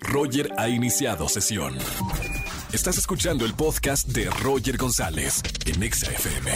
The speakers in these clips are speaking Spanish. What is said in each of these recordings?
Roger ha iniciado sesión. Estás escuchando el podcast de Roger González en Exa FM.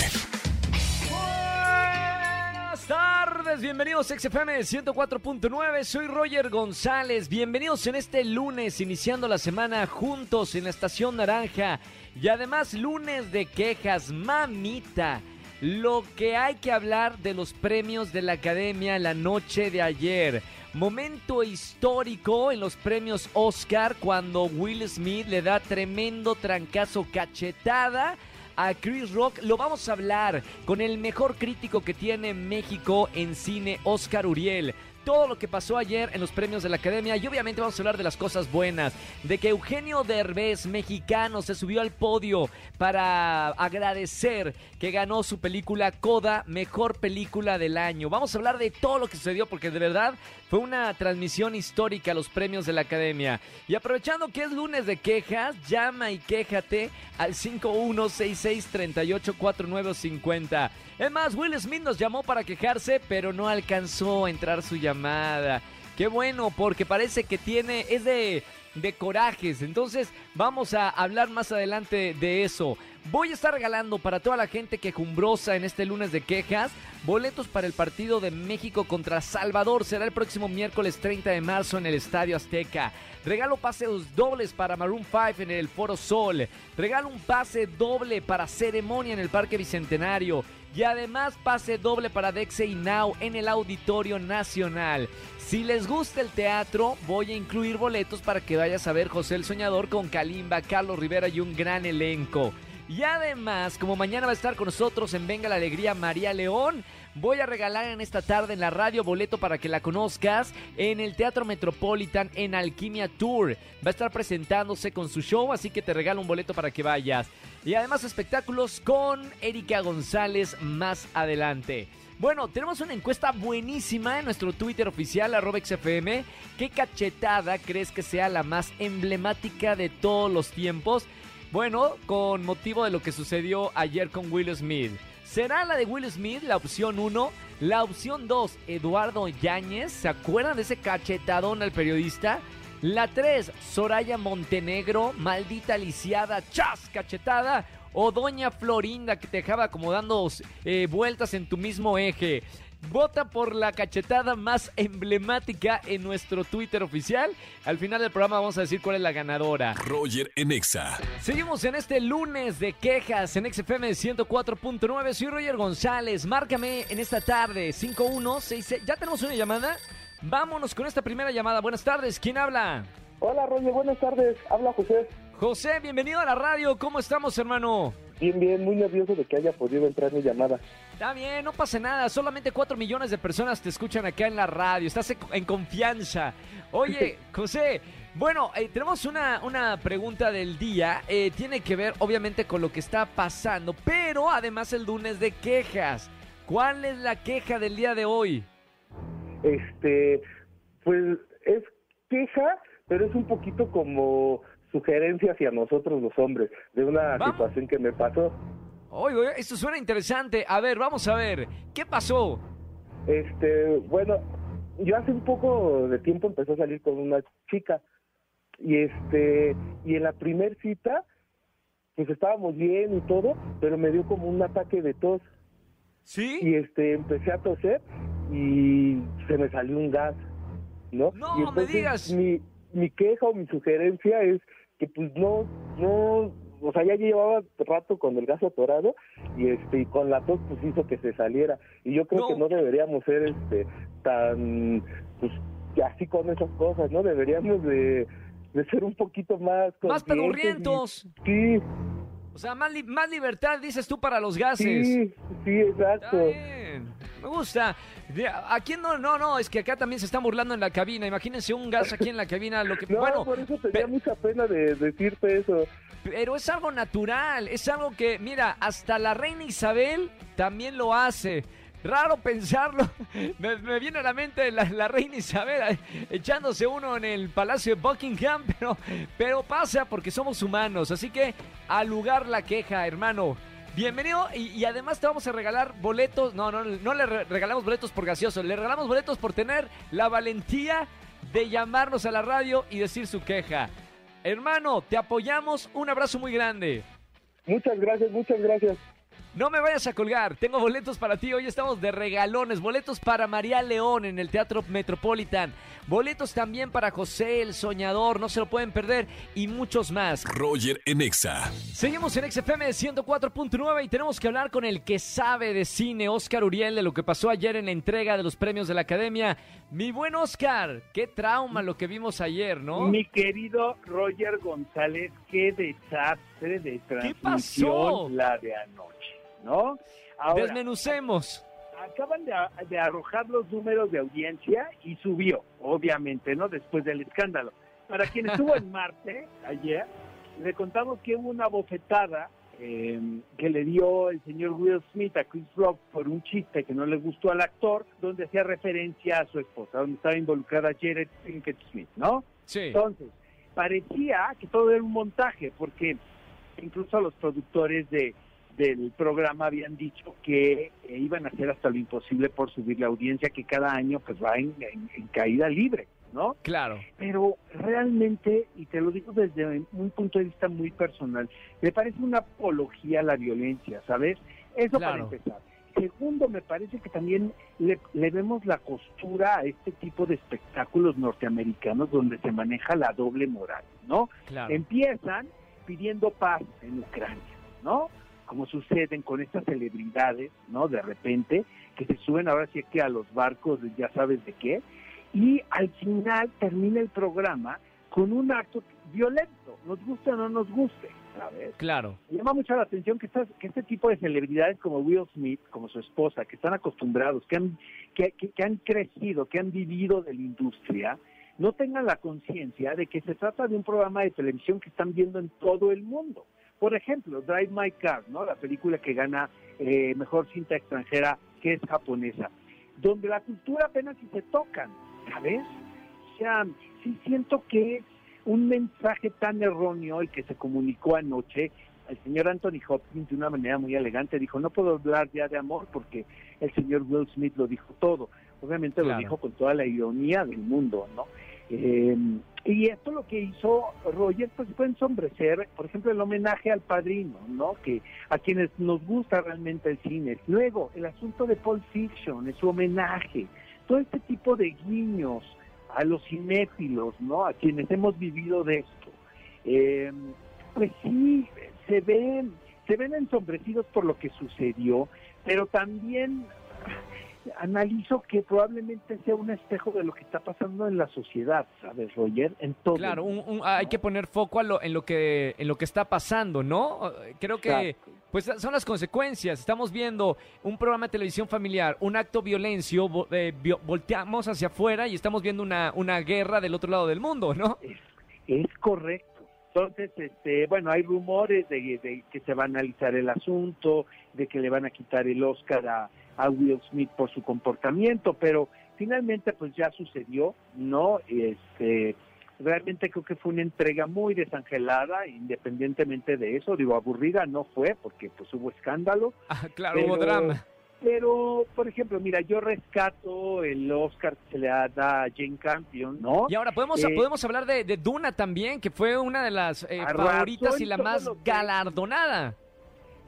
Buenas tardes, bienvenidos a XFM 104.9, soy Roger González, bienvenidos en este lunes, iniciando la semana juntos en la Estación Naranja y además lunes de quejas, mamita. Lo que hay que hablar de los premios de la Academia la noche de ayer. Momento histórico en los premios Oscar cuando Will Smith le da tremendo trancazo cachetada a Chris Rock. Lo vamos a hablar con el mejor crítico que tiene México en cine, Oscar Uriel todo lo que pasó ayer en los premios de la Academia y obviamente vamos a hablar de las cosas buenas, de que Eugenio Derbez, mexicano, se subió al podio para agradecer que ganó su película Coda, mejor película del año. Vamos a hablar de todo lo que sucedió porque de verdad fue una transmisión histórica a los premios de la Academia. Y aprovechando que es lunes de quejas, llama y quéjate al 5166384950. Es más, Will Smith nos llamó para quejarse, pero no alcanzó a entrar su llamada. Qué bueno, porque parece que tiene, es de, de corajes. Entonces, vamos a hablar más adelante de eso. Voy a estar regalando para toda la gente quejumbrosa en este lunes de quejas boletos para el partido de México contra Salvador. Será el próximo miércoles 30 de marzo en el Estadio Azteca. Regalo pases dobles para Maroon 5 en el Foro Sol. Regalo un pase doble para ceremonia en el Parque Bicentenario. Y además pase doble para Dexe y Now en el Auditorio Nacional. Si les gusta el teatro, voy a incluir boletos para que vayas a ver José el Soñador con Kalimba, Carlos Rivera y un gran elenco. Y además, como mañana va a estar con nosotros en Venga la Alegría María León, voy a regalar en esta tarde en la radio boleto para que la conozcas en el Teatro Metropolitan en Alquimia Tour. Va a estar presentándose con su show, así que te regalo un boleto para que vayas. Y además espectáculos con Erika González más adelante. Bueno, tenemos una encuesta buenísima en nuestro Twitter oficial, arroba XFM. ¿Qué cachetada crees que sea la más emblemática de todos los tiempos? Bueno, con motivo de lo que sucedió ayer con Will Smith. ¿Será la de Will Smith la opción 1? La opción 2, Eduardo Yáñez. ¿Se acuerdan de ese cachetadón al periodista? La 3, Soraya Montenegro, maldita lisiada, chas, cachetada. O Doña Florinda que te dejaba como dando eh, vueltas en tu mismo eje. Vota por la cachetada más emblemática en nuestro Twitter oficial. Al final del programa vamos a decir cuál es la ganadora. Roger en Exa. Seguimos en este lunes de quejas en XFM 104.9. Soy Roger González. Márcame en esta tarde 5166. ¿Ya tenemos una llamada? Vámonos con esta primera llamada. Buenas tardes. ¿Quién habla? Hola Roger, buenas tardes. Habla José. José, bienvenido a la radio. ¿Cómo estamos, hermano? Bien, bien, muy nervioso de que haya podido entrar mi llamada. Está bien, no pasa nada. Solamente 4 millones de personas te escuchan acá en la radio. Estás en confianza. Oye, José, bueno, eh, tenemos una, una pregunta del día. Eh, tiene que ver, obviamente, con lo que está pasando, pero además el lunes de quejas. ¿Cuál es la queja del día de hoy? Este, pues es queja, pero es un poquito como sugerencia hacia nosotros los hombres de una Vamos. situación que me pasó. Oye, esto suena interesante. A ver, vamos a ver. ¿Qué pasó? Este, bueno, yo hace un poco de tiempo empecé a salir con una chica y este, y en la primer cita, pues estábamos bien y todo, pero me dio como un ataque de tos ¿Sí? y este, empecé a toser y se me salió un gas, ¿no? No, y me digas. Mi, mi queja o mi sugerencia es que pues no, no, o sea, ya llevaba rato con el gas atorado y este, y con la tos pues hizo que se saliera y yo creo No. que no deberíamos ser este tan, pues así con esas cosas, ¿no? Deberíamos de, de ser un poquito más Más pedorrientos. Sí, O sea, más, li- más libertad, dices tú, para los gases. sí, sí, exacto. Me gusta. De- Aquí no, no, no, es que acá también se están burlando en la cabina. Imagínense un gas aquí en la cabina, lo que No, bueno, por eso tenía mucha pena de decirte eso. pero es algo natural, es algo que, mira, hasta la reina Isabel también lo hace. Raro pensarlo. Me, me viene a la mente la, la reina Isabel echándose uno en el Palacio de Buckingham, pero, pero pasa porque somos humanos. Así que al lugar la queja, hermano. Bienvenido y, además te vamos a regalar boletos. No, no, no le re- regalamos boletos por gaseoso, le regalamos boletos por tener la valentía de llamarnos a la radio y decir su queja. Hermano, te apoyamos. Un abrazo muy grande. Muchas gracias, muchas gracias. No me vayas a colgar, tengo boletos para ti. Hoy estamos de regalones. Boletos para María León en el Teatro Metropolitan. Boletos también para José el Soñador, no se lo pueden perder. Y muchos más. Roger en Exa. Seguimos en XFM 104.9 y tenemos que hablar con el que sabe de cine, Oscar Uriel, de lo que pasó ayer en la entrega de los premios de la Academia. Mi buen Oscar, qué trauma lo que vimos ayer, ¿no? Mi querido Roger González, qué desastre de transmisión pasó? la de anoche, ¿no? Ahora, Desmenucemos. acaban de, de arrojar los números de audiencia y subió, obviamente, ¿no? Después del escándalo. Para quien estuvo en Marte ayer, le contamos que hubo una bofetada eh, que le dio el señor Will Smith a Chris Rock por un chiste que no le gustó al actor, donde hacía referencia a su esposa, donde estaba involucrada Jared Pinkett Smith, ¿no? Sí. Entonces, parecía que todo era un montaje, porque incluso los productores de, del programa habían dicho que eh, iban a hacer hasta lo imposible por subir la audiencia, que cada año pues va en, en- en caída libre, ¿no? Claro. Pero realmente, y te lo digo desde un punto de vista muy personal, me parece una apología a la violencia, ¿sabes? Eso Claro. para empezar. Segundo, me parece que también le, le vemos la costura a este tipo de espectáculos norteamericanos donde se maneja la doble moral, ¿no? Claro. Empiezan pidiendo paz en Ucrania, ¿no? Como suceden con estas celebridades, ¿no? De repente, que se suben ahora sí que a los barcos, ya sabes de qué, y al final termina el programa con un acto violento, nos guste o no nos guste, ¿sabes? Claro. Llama mucho la atención que, estas- que este tipo de celebridades como Will Smith, como su esposa, que están acostumbrados, que han, que, que- que han crecido, que han vivido de la industria, no tengan la conciencia de que se trata de un programa de televisión que están viendo en todo el mundo. Por ejemplo, Drive My Car, ¿no? la película que gana eh, mejor cinta extranjera, que es japonesa, donde la cultura apenas si se tocan, ¿sabes? O sea, sí siento que es un mensaje tan erróneo el que se comunicó anoche. El señor Anthony Hopkins, de una manera muy elegante, dijo, no puedo hablar ya de amor porque el señor Will Smith lo dijo todo. Obviamente Claro. lo dijo con toda la ironía del mundo, ¿no? Eh, y esto lo que hizo Roger, pues fue ensombrecer, por ejemplo, el homenaje al padrino, ¿no? Que a quienes nos gusta realmente el cine. Luego, el asunto de Pulp Fiction, es su homenaje. Todo este tipo de guiños a los cinéfilos, ¿no? A quienes hemos vivido de esto. Eh, pues sí, se ven, se ven ensombrecidos por lo que sucedió, pero también analizo que probablemente sea un espejo de lo que está pasando en la sociedad, ¿sabes, Roger? En todo. Claro, un- un- hay que poner foco a lo- en, lo que, en lo que está pasando, ¿no? Creo que Exacto. pues son las consecuencias. Estamos viendo un programa de televisión familiar, un acto violencio, eh, volteamos hacia afuera y estamos viendo una, una guerra del otro lado del mundo, ¿no? Es, es correcto. Entonces, este, bueno, hay rumores de, de que se va a analizar el asunto, de que le van a quitar el Oscar a, a Will Smith por su comportamiento, pero finalmente pues ya sucedió, ¿no? Este, realmente creo que fue una entrega muy desangelada, independientemente de eso, digo, aburrida no fue, porque pues hubo escándalo, Ah, claro, hubo Pero- drama. pero, por ejemplo, mira, yo rescato el Oscar que se le da a Jane Campion, ¿no? Y ahora podemos, Eh, podemos hablar de, de Duna también, que fue una de las eh, favoritas y la más galardonada.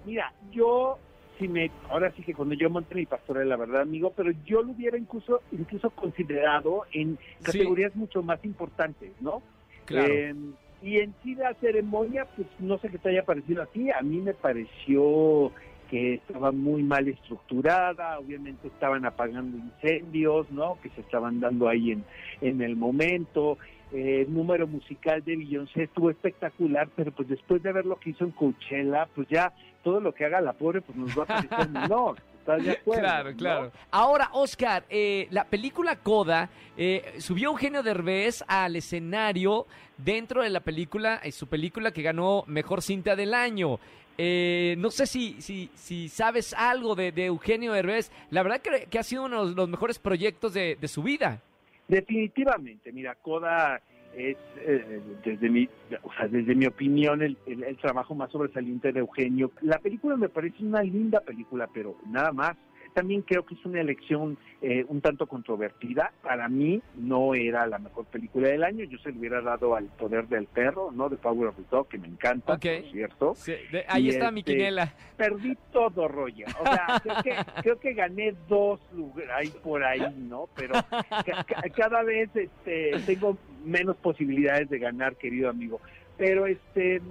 Mira, yo, si me, ahora sí que cuando yo monté mi pastorela, la verdad, amigo, pero yo lo hubiera incluso, incluso considerado en categorías mucho más importantes, ¿no? Claro. Eh, y en sí la ceremonia, pues no sé qué te haya parecido a ti, a mí me pareció que estaba muy mal estructurada, obviamente estaban apagando incendios, ¿no? Que se estaban dando ahí en, en el momento. Eh, número musical de Beyoncé estuvo espectacular, pero pues después de ver lo que hizo en Coachella, pues ya todo lo que haga la pobre pues nos va a parecer menor. ¿Estás de acuerdo? Claro, no? claro. Ahora, Oscar, eh, la película Coda eh, subió Eugenio Derbez al escenario dentro de la película, eh, su película que ganó Mejor Cinta del Año. Eh, no sé si, si, si sabes algo de, de Eugenio Derbez. La verdad que, que ha sido uno de los, los mejores proyectos de, de su vida. Definitivamente, mira, Coda es, eh, desde, mi, o sea, desde mi opinión, el, el- el trabajo más sobresaliente de Eugenio. La película me parece una linda película, pero nada más. También creo que es una elección eh, un tanto controvertida. Para mí no era la mejor película del año. Yo se le hubiera dado al Poder del Perro, ¿no? De Power of the Dog, que me encanta, por cierto. Sí, de- ahí Y está mi este, quinela. Perdí todo, Roger. O sea, creo que, creo que gané dos lugares ahí por ahí, ¿no? Pero ca- cada vez este, tengo menos posibilidades de ganar, querido amigo. Pero este,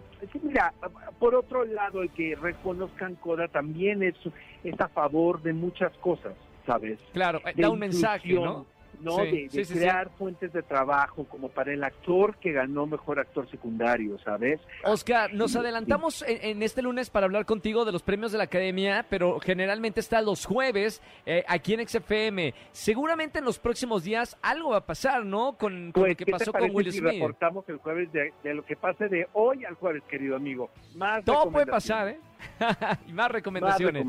mira, por otro lado, el que reconozcan Coda también es, es a favor de muchas cosas, ¿sabes? Claro, eh, de da un mensaje, ¿no? ¿No? Sí, de de sí, sí, sí. crear fuentes de trabajo como para el actor que ganó mejor actor secundario, ¿sabes? Oscar, nos adelantamos en, en este lunes para hablar contigo de los premios de la Academia, pero generalmente está los jueves eh, aquí en XFM. Seguramente en los próximos días algo va a pasar, ¿no? Con, con Pues, lo que ¿qué te pasó con Will si Smith. reportamos el jueves de, de lo que pase de hoy al jueves, querido amigo? Más Todo puede pasar, ¿eh? y más Más recomendaciones.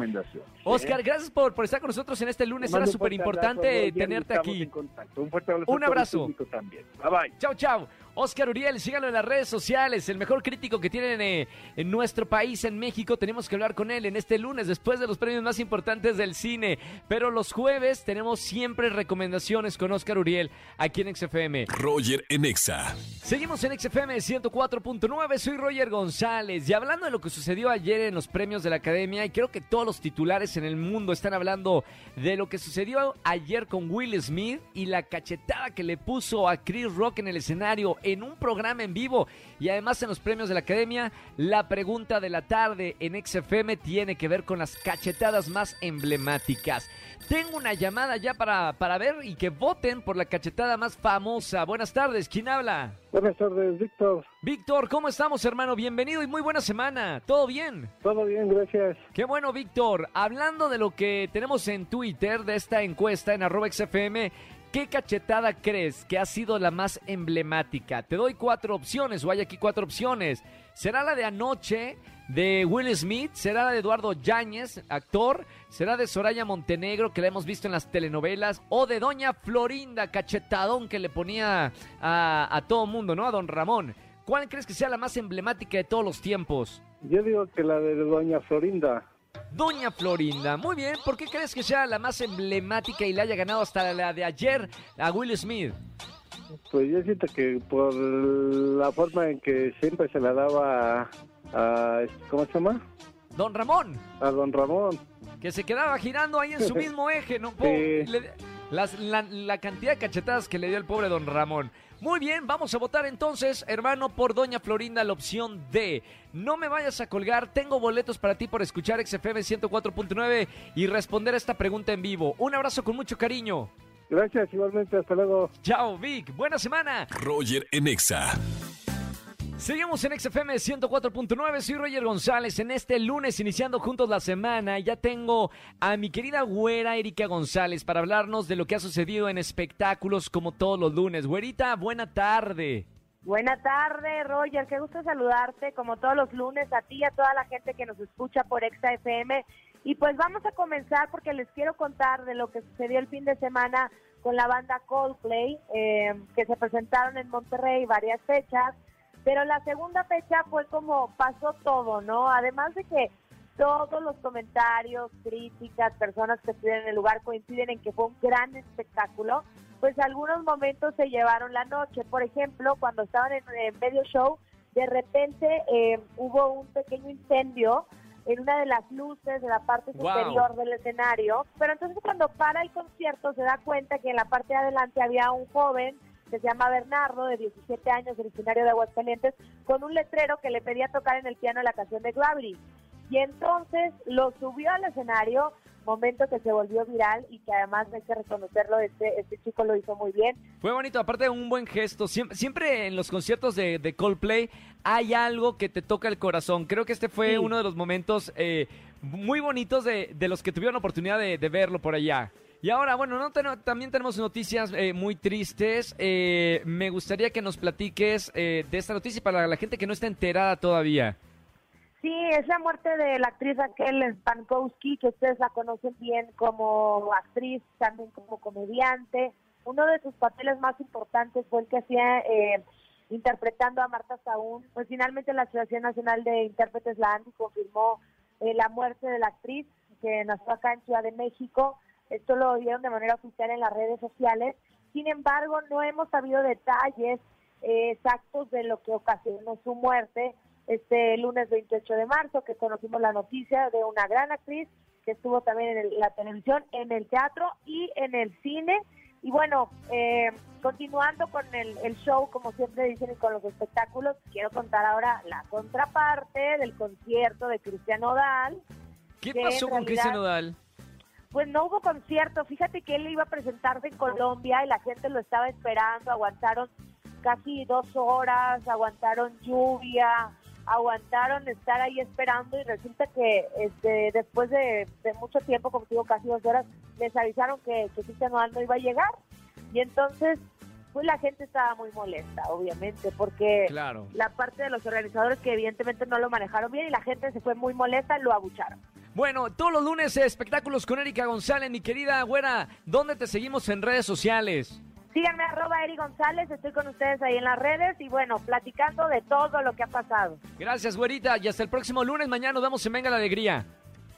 Oscar, gracias por, por estar con nosotros en este lunes. Era súper importante tenerte aquí. en contacto. Un fuerte abrazo. Un abrazo. también. Bye bye. Chau, chau. Oscar Uriel, síganlo en las redes sociales, el mejor crítico que tienen eh, en nuestro país, en México. Tenemos que hablar con él en este lunes, después de los premios más importantes del cine. Pero los jueves tenemos siempre recomendaciones con Oscar Uriel aquí en XFM. Roger en Exa. Seguimos en XFM 104.9, soy Roger González y hablando de lo que sucedió ayer en los premios de la Academia y creo que todos los titulares en el mundo están hablando de lo que sucedió ayer con Will Smith y la cachetada que le puso a Chris Rock en el escenario en un programa en vivo y además en los premios de la Academia, la pregunta de la tarde en XFM tiene que ver con las cachetadas más emblemáticas. Tengo una llamada ya para, para ver y que voten por la cachetada más famosa. Buenas tardes, ¿quién habla? Buenas tardes, Víctor. Víctor, ¿cómo estamos, hermano? Bienvenido y muy buena semana. ¿Todo bien? Todo bien, gracias. Qué bueno, Víctor. Hablando de lo que tenemos en Twitter, de esta encuesta en arroba XFM, ¿qué cachetada crees que ha sido la más emblemática? Te doy cuatro opciones, o hay aquí cuatro opciones. ¿Será la de anoche de Will Smith? ¿Será la de Eduardo Yáñez, actor? ¿Será de Soraya Montenegro, que la hemos visto en las telenovelas? ¿O de Doña Florinda, cachetadón que le ponía a, a todo mundo, ¿no? A Don Ramón. ¿Cuál crees que sea la más emblemática de todos los tiempos? Yo digo que la de Doña Florinda. Doña Florinda, muy bien. ¿Por qué crees que sea la más emblemática y le haya ganado hasta la de ayer a Will Smith? Pues yo siento que por la forma en que siempre se la daba a, a- ¿cómo se llama? Don Ramón, A don Ramón. que se quedaba girando ahí en su mismo eje, ¿no? Sí. le- las- la, la cantidad de cachetadas que le dio el pobre Don Ramón. Muy bien, vamos a votar entonces, hermano, por Doña Florinda, la opción D. No me vayas a colgar, tengo boletos para ti por escuchar XFM 104.9 y responder a esta pregunta en vivo. Un abrazo con mucho cariño. Gracias, igualmente, hasta luego. Chao, Vic. Buena semana. Roger en Exa. Seguimos en XFM 104.9, soy Roger González. En este lunes, iniciando juntos la semana, ya tengo a mi querida güera Erika González para hablarnos de lo que ha sucedido en espectáculos como todos los lunes. Güerita, buena tarde. Buena tarde, Roger. Qué gusto saludarte, como todos los lunes, a ti y a toda la gente que nos escucha por Exa FM. Y pues vamos a comenzar porque les quiero contar de lo que sucedió el fin de semana con la banda Coldplay, eh, que se presentaron en Monterrey varias fechas. Pero la segunda fecha fue como pasó todo, ¿no? Además de que todos los comentarios, críticas, personas que estuvieron en el lugar coinciden en que fue un gran espectáculo, pues algunos momentos se llevaron la noche. Por ejemplo, cuando estaban en, en medio show, de repente eh, hubo un pequeño incendio en una de las luces de la parte Wow. superior del escenario, pero entonces cuando para el concierto se da cuenta que en la parte de adelante había un joven que se llama Bernardo, de 17 años, originario de Aguascalientes, con un letrero que le pedía tocar en el piano la canción de Gravity. Y entonces lo subió al escenario, momento que se volvió viral y que además hay que reconocerlo, este, este chico lo hizo muy bien. Fue bonito, aparte de un buen gesto. Siempre, siempre en los conciertos de, de Coldplay hay algo que te toca el corazón. Creo que este fue Sí. uno de los momentos eh, muy bonitos de, de los que tuvieron oportunidad de, de verlo por allá. Y ahora, bueno, no ten- también tenemos noticias eh, muy tristes. Eh, me gustaría que nos platiques eh, de esta noticia para la gente que no está enterada todavía. Sí, es la muerte de la actriz Raquel Pankowski, que ustedes la conocen bien como actriz, también como comediante. Uno de sus papeles más importantes fue el que hacía eh, interpretando a Marta Saúl. Pues finalmente la Asociación Nacional de Intérpretes, la ANDI, confirmó eh, la muerte de la actriz. que nació acá en Ciudad de México. Esto lo dieron de manera oficial en las redes sociales. Sin embargo, no hemos sabido detalles eh, exactos de lo que ocasionó su muerte este lunes 28 de marzo, que conocimos la noticia de una gran actriz que estuvo también en la televisión, en el teatro y en el cine. Y bueno, eh, continuando con el, show, como siempre dicen, y con los espectáculos, quiero contar ahora la contraparte del concierto de Cristiano Odal. ¿Qué pasó con Cristiano Odal? Pues no hubo concierto. Fíjate que él iba a presentarse en Colombia y la gente lo estaba esperando. Aguantaron casi dos horas, aguantaron lluvia, aguantaron estar ahí esperando y resulta que este, después de, mucho tiempo, como digo, casi dos horas, les avisaron que, que Cristiano no iba a llegar. Y entonces, pues la gente estaba muy molesta, obviamente, porque la parte de los organizadores que evidentemente no lo manejaron bien y la gente se fue muy molesta, lo abucharon. Bueno, todos los lunes espectáculos con Erika González, mi querida güera, ¿dónde te seguimos en redes sociales? Síganme arroba Eri González, estoy con ustedes ahí en las redes y bueno, platicando de todo lo que ha pasado. Gracias, güerita, y hasta el próximo lunes, mañana nos vemos en Venga la Alegría.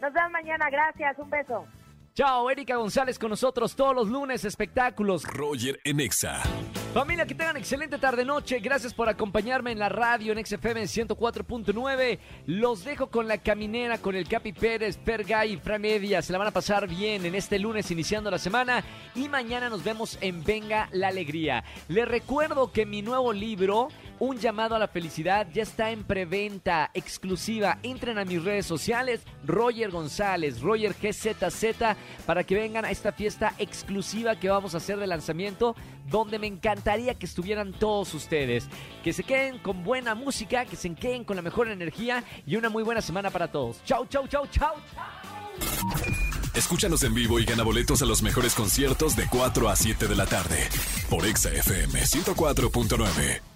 Nos vemos mañana, gracias, un beso. Chao, Erika González con nosotros todos los lunes, espectáculos. Roger Enexa. Familia, que tengan excelente tarde-noche. Gracias por acompañarme en la radio en XFM 104.9. Los dejo con la caminera, con el Capi Pérez, Pergay y Fra Media. Se la van a pasar bien en este lunes iniciando la semana. Y mañana nos vemos en Venga la Alegría. Les recuerdo que mi nuevo libro un llamado a la felicidad ya está en preventa exclusiva. Entren a mis redes sociales, Roger González, Roger GZZ, para que vengan a esta fiesta exclusiva que vamos a hacer de lanzamiento, donde me encantaría que estuvieran todos ustedes. Que se queden con buena música, que se queden con la mejor energía y una muy buena semana para todos. Chau, chau, chau, chau. Escúchanos en vivo y gana boletos a los mejores conciertos de 4 a 7 de la tarde por Exa FM 104.9.